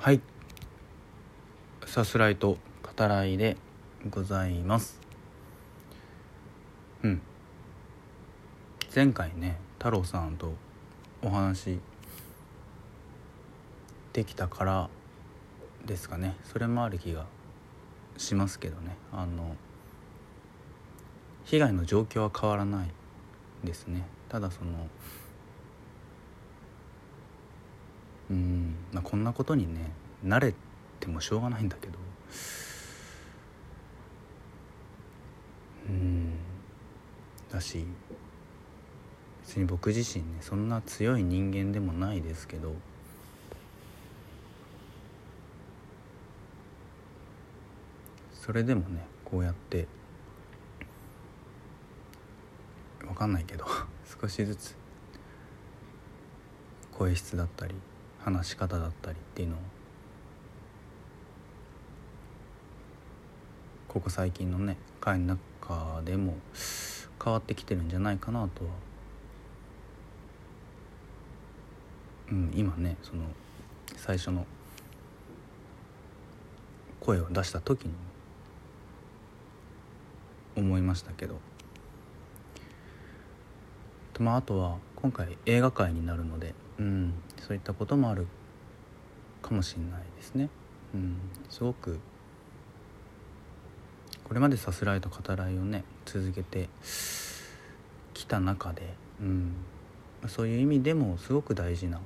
はい。さすらいと語らいでございます。うん。前回ね太郎さんとお話できたからですかね。それもある気がしますけどね。あの被害の状況は変わらないですね。ただそのうん。まあこんなことにね慣れてもしょうがないんだけど。うん。だし別に僕自身ねそんな強い人間でもないですけど。それでもねこうやってわかんないけど少しずつ声質だったり話し方だったりっていうのをここ最近のね会の中でも変わってきてるんじゃないかなとはうん今ねその最初の声を出した時に思いましたけどまああとは今回映画界になるので、うん、そういったこともあるかもしれないですね。うん、すごくこれまでさすらいと語らいをね続けてきた中で、うん、そういう意味でもすごく大事な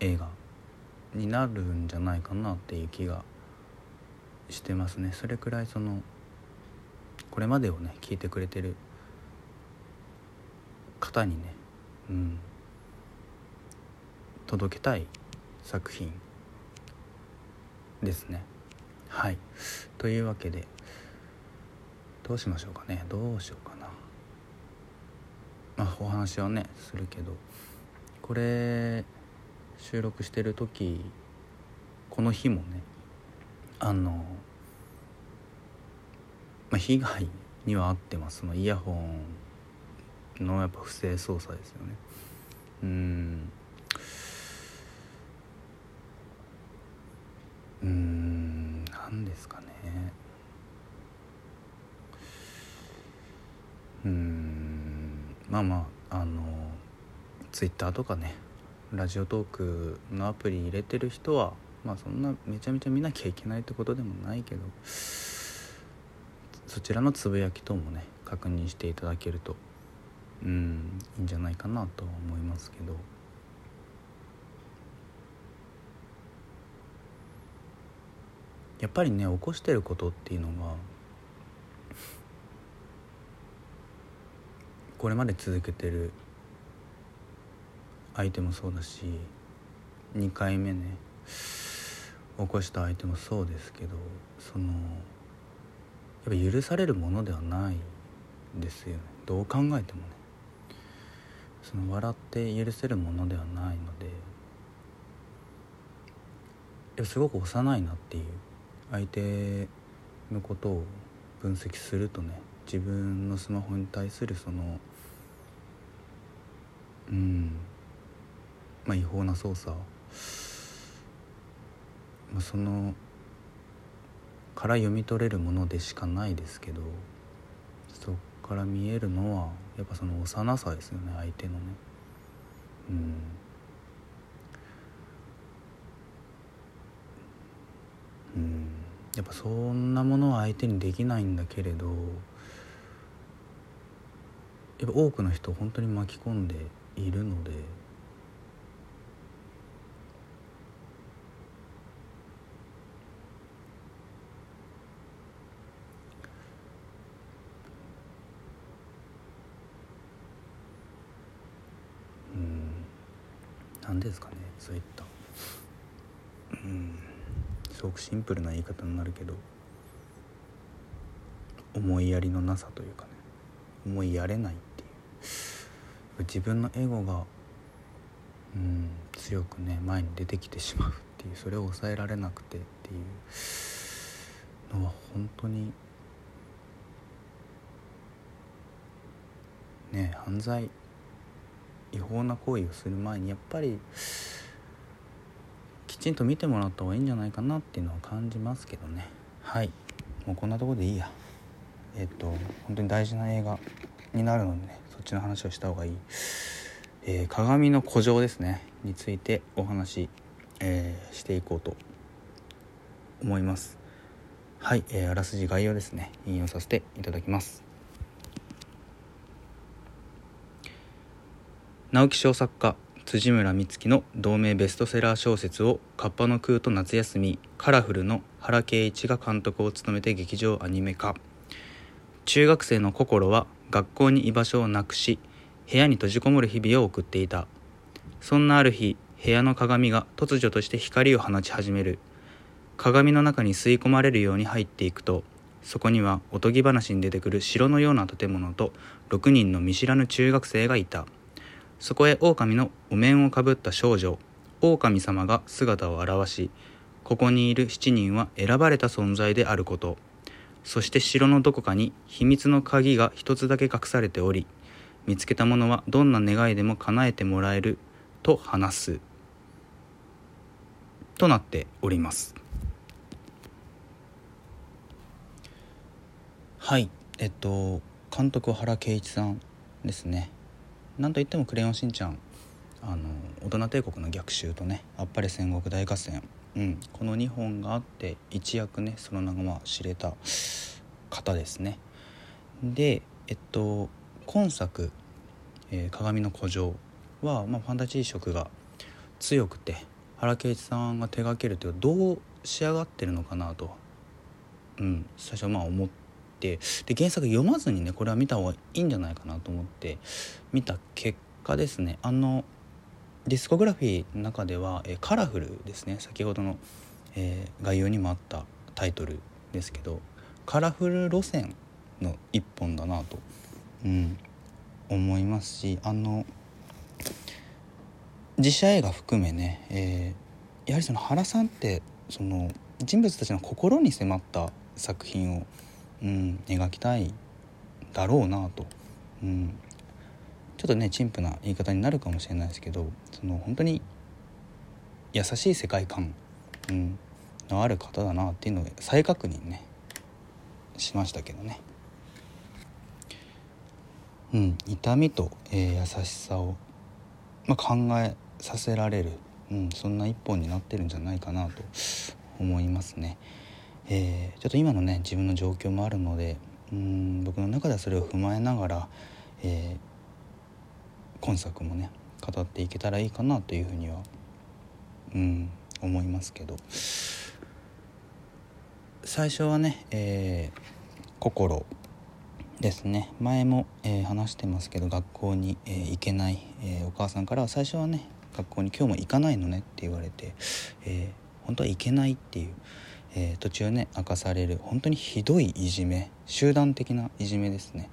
映画になるんじゃないかなっていう気がしてますね。それくらいそのこれまでをね聞いてくれてる方にね、うん、届けたい作品ですね。はい。というわけでどうしましょうかね。どうしようかな。まあお話はねするけど。これ収録してる時この日もねあの、まあ、被害には遭ってます。そのイヤホンのやっぱ不正操作ですよね。うん。うーん何ですかね。うん。まあまああのツイッターとかねラジオトークのアプリ入れてる人はまあそんなめちゃめちゃ見なきゃいけないってことでもないけどそちらのつぶやき等もね確認していただけるとうんいいんじゃないかなとは思いますけど。やっぱりね起こしてることっていうのがこれまで続けてる相手もそうだし2回目ね起こした相手もそうですけどそのやっぱ許されるものではないですよね。どう考えてもね。その笑って許せるものではないのですごく幼いなっていう。相手のことを分析するとね自分のスマホに対するそのうんまあ違法な操作、まあ、そのから読み取れるものでしかないですけどそこから見えるのはやっぱその幼さですよね相手のね。うんうんやっぱそんなものは相手にできないんだけれどやっぱ多くの人を本当に巻き込んでいるのでうん何ですかねそういった。うん。すごくシンプルな言い方になるけど思いやりのなさというかね思いやれないっていう。自分のエゴがうん強くね前に出てきてしまうっていうそれを抑えられなくてっていうのは本当にね犯罪違法な行為をする前にやっぱりちんと見てもらった方がいいんじゃないかなっていうのは感じますけどね。はい。もうこんなとこでいいや。えっと本当に大事な映画になるのでねそっちの話をした方がいい、えー、鏡の古城ですね。についてお話、えー、していこうと思います。はい、えー、あらすじ概要ですね。引用させていただきます。直木賞作家辻村美月の同名ベストセラー小説を「カッパの空と夏休み」カラフルの原敬一が監督を務めて劇場アニメ化。中学生の心は学校に居場所をなくし部屋に閉じこもる日々を送っていた。そんなある日部屋の鏡が突如として光を放ち始める。鏡の中に吸い込まれるように入っていくとそこにはおとぎ話に出てくる城のような建物と6人の見知らぬ中学生がいた。そこへ狼のお面をかぶった少女狼様が姿を現しここにいる7人は選ばれた存在であること。そして城のどこかに秘密の鍵が一つだけ隠されており見つけたものはどんな願いでも叶えてもらえると話す。となっております。はい。えっと監督原敬一さんですね。なんといっても「クレヨンしんちゃん」あの大人帝国の逆襲とね「あっぱれ戦国大合戦」うん、この2本があって一躍ねその名が知れた方ですね。でえっと今作「えー、鏡の古城は」まあ、ファンタジー色が強くて原敬一さんが手がけるというどう仕上がってるのかなと、うん、最初まあ思って。で原作読まずにねこれは見た方がいいんじゃないかなと思って見た結果ですねあのディスコグラフィーの中では、えカラフルですね先ほどの、えー、概要にもあったタイトルですけどカラフル路線の一本だなと、うん、思いますしあの実写映画含めね、えー、やはりその原さんってその人物たちの心に迫った作品をうん、描きたいだろうなと、うん、ちょっとね陳腐な言い方になるかもしれないですけどその本当に優しい世界観、うん、のある方だなっていうのを再確認ねしましたけどね。うん、痛みと、えー、優しさを、まあ、考えさせられる、うん、そんな一本になってるんじゃないかなと思いますね。えー、ちょっと今のね自分の状況もあるのでうん僕の中ではそれを踏まえながら、えー、今作もね語っていけたらいいかなというふうにはうん思いますけど。最初はね、えー、心ですね。前も、えー、話してますけど学校に、えー、行けない、え、お母さんからは最初はね学校に今日も行かないのねって言われて、え、本当は行けないっていうえー、途中ね明かされる本当にひどいいじめ集団的ないじめですね。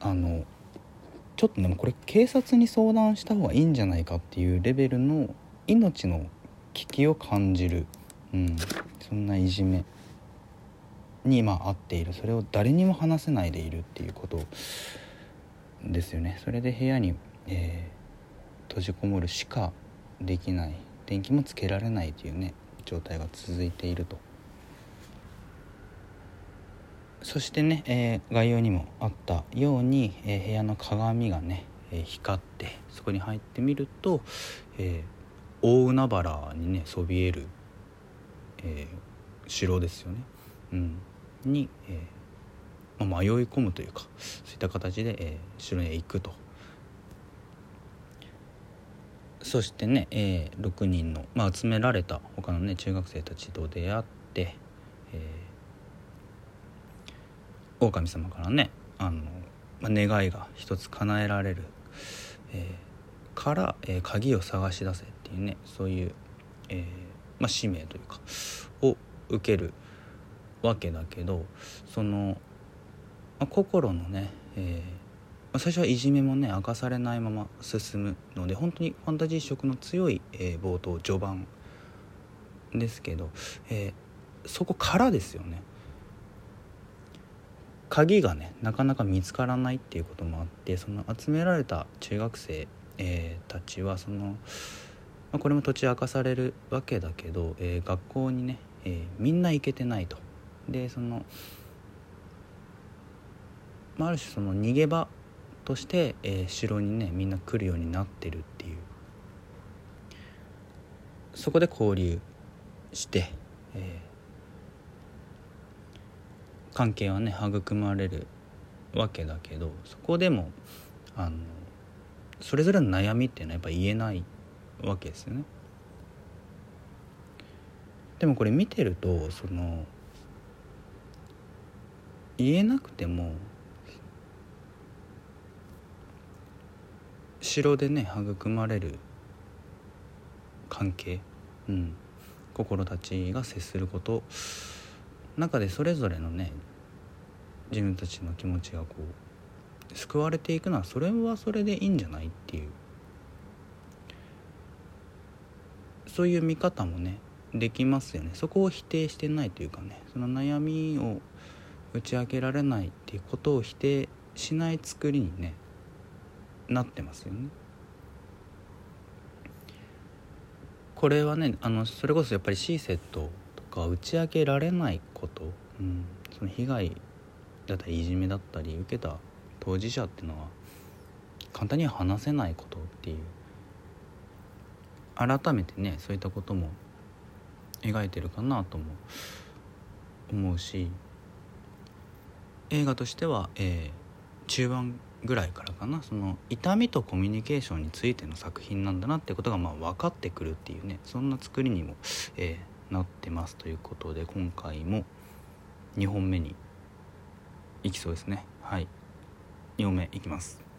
あのちょっとでもこれ警察に相談した方がいいんじゃないかっていうレベルの命の危機を感じる、うん、そんないじめに今合っている。それを誰にも話せないでいるっていうことですよね。それで部屋に、えー、閉じこもるしかできない。電気もつけられないというね状態が続いていると。そしてね、えー、概要にもあったように、えー、部屋の鏡がね、えー、光ってそこに入ってみると、え大海原にねそびえる、え城ですよね、うん、に、えまあ、迷い込むというかそういった形で、え城に行くと。そしてね、えー、6人の、まあ、集められた他のね中学生たちと出会って、えー、狼様からねあの、まあ、願いが一つ叶えられる、えー、から、えー、鍵を探し出せっていうねそういう、えーまあ、使命というかを受けるわけだけどその、まあ、心のね、えー最初はいじめもね明かされないまま進むので本当にファンタジー色の強い、えー、冒頭序盤ですけど、えー、そこからですよね鍵がねなかなか見つからないっていうこともあってその集められた中学生、えー、たちはそのまあ、これも土地明かされるわけだけど、えー、学校にね、えー、みんな行けてないと。でその、まあ、ある種その逃げ場として、えー、城にねみんな来るようになってるっていうそこで交流して、えー、関係はね育まれるわけだけどそこでもあのそれぞれの悩みっていうのはやっぱ言えないわけですよね。でもこれ見てるとその言えなくても城でね育まれる関係、うん、心たちが接すること中でそれぞれのね自分たちの気持ちがこう救われていくのはそれはそれでいいんじゃないっていう。そういう見方もねできますよね。そこを否定してないというかねその悩みを打ち明けられないっていうことを否定しない作りにねなってますよね。これはねあのそれこそやっぱりシーセットとか打ち明けられないこと、うん、その被害だったりいじめだったり受けた当事者っていうのは簡単には話せないことっていう改めてねそういったことも描いてるかなとも思うし映画としては、えー、中盤ぐらいからかな。その痛みとコミュニケーションについての作品なんだなってことがまあ分かってくるっていうね。そんな作りにも、えー、なってます。ということで今回も2本目にいきそうですね。はい。2本目いきます。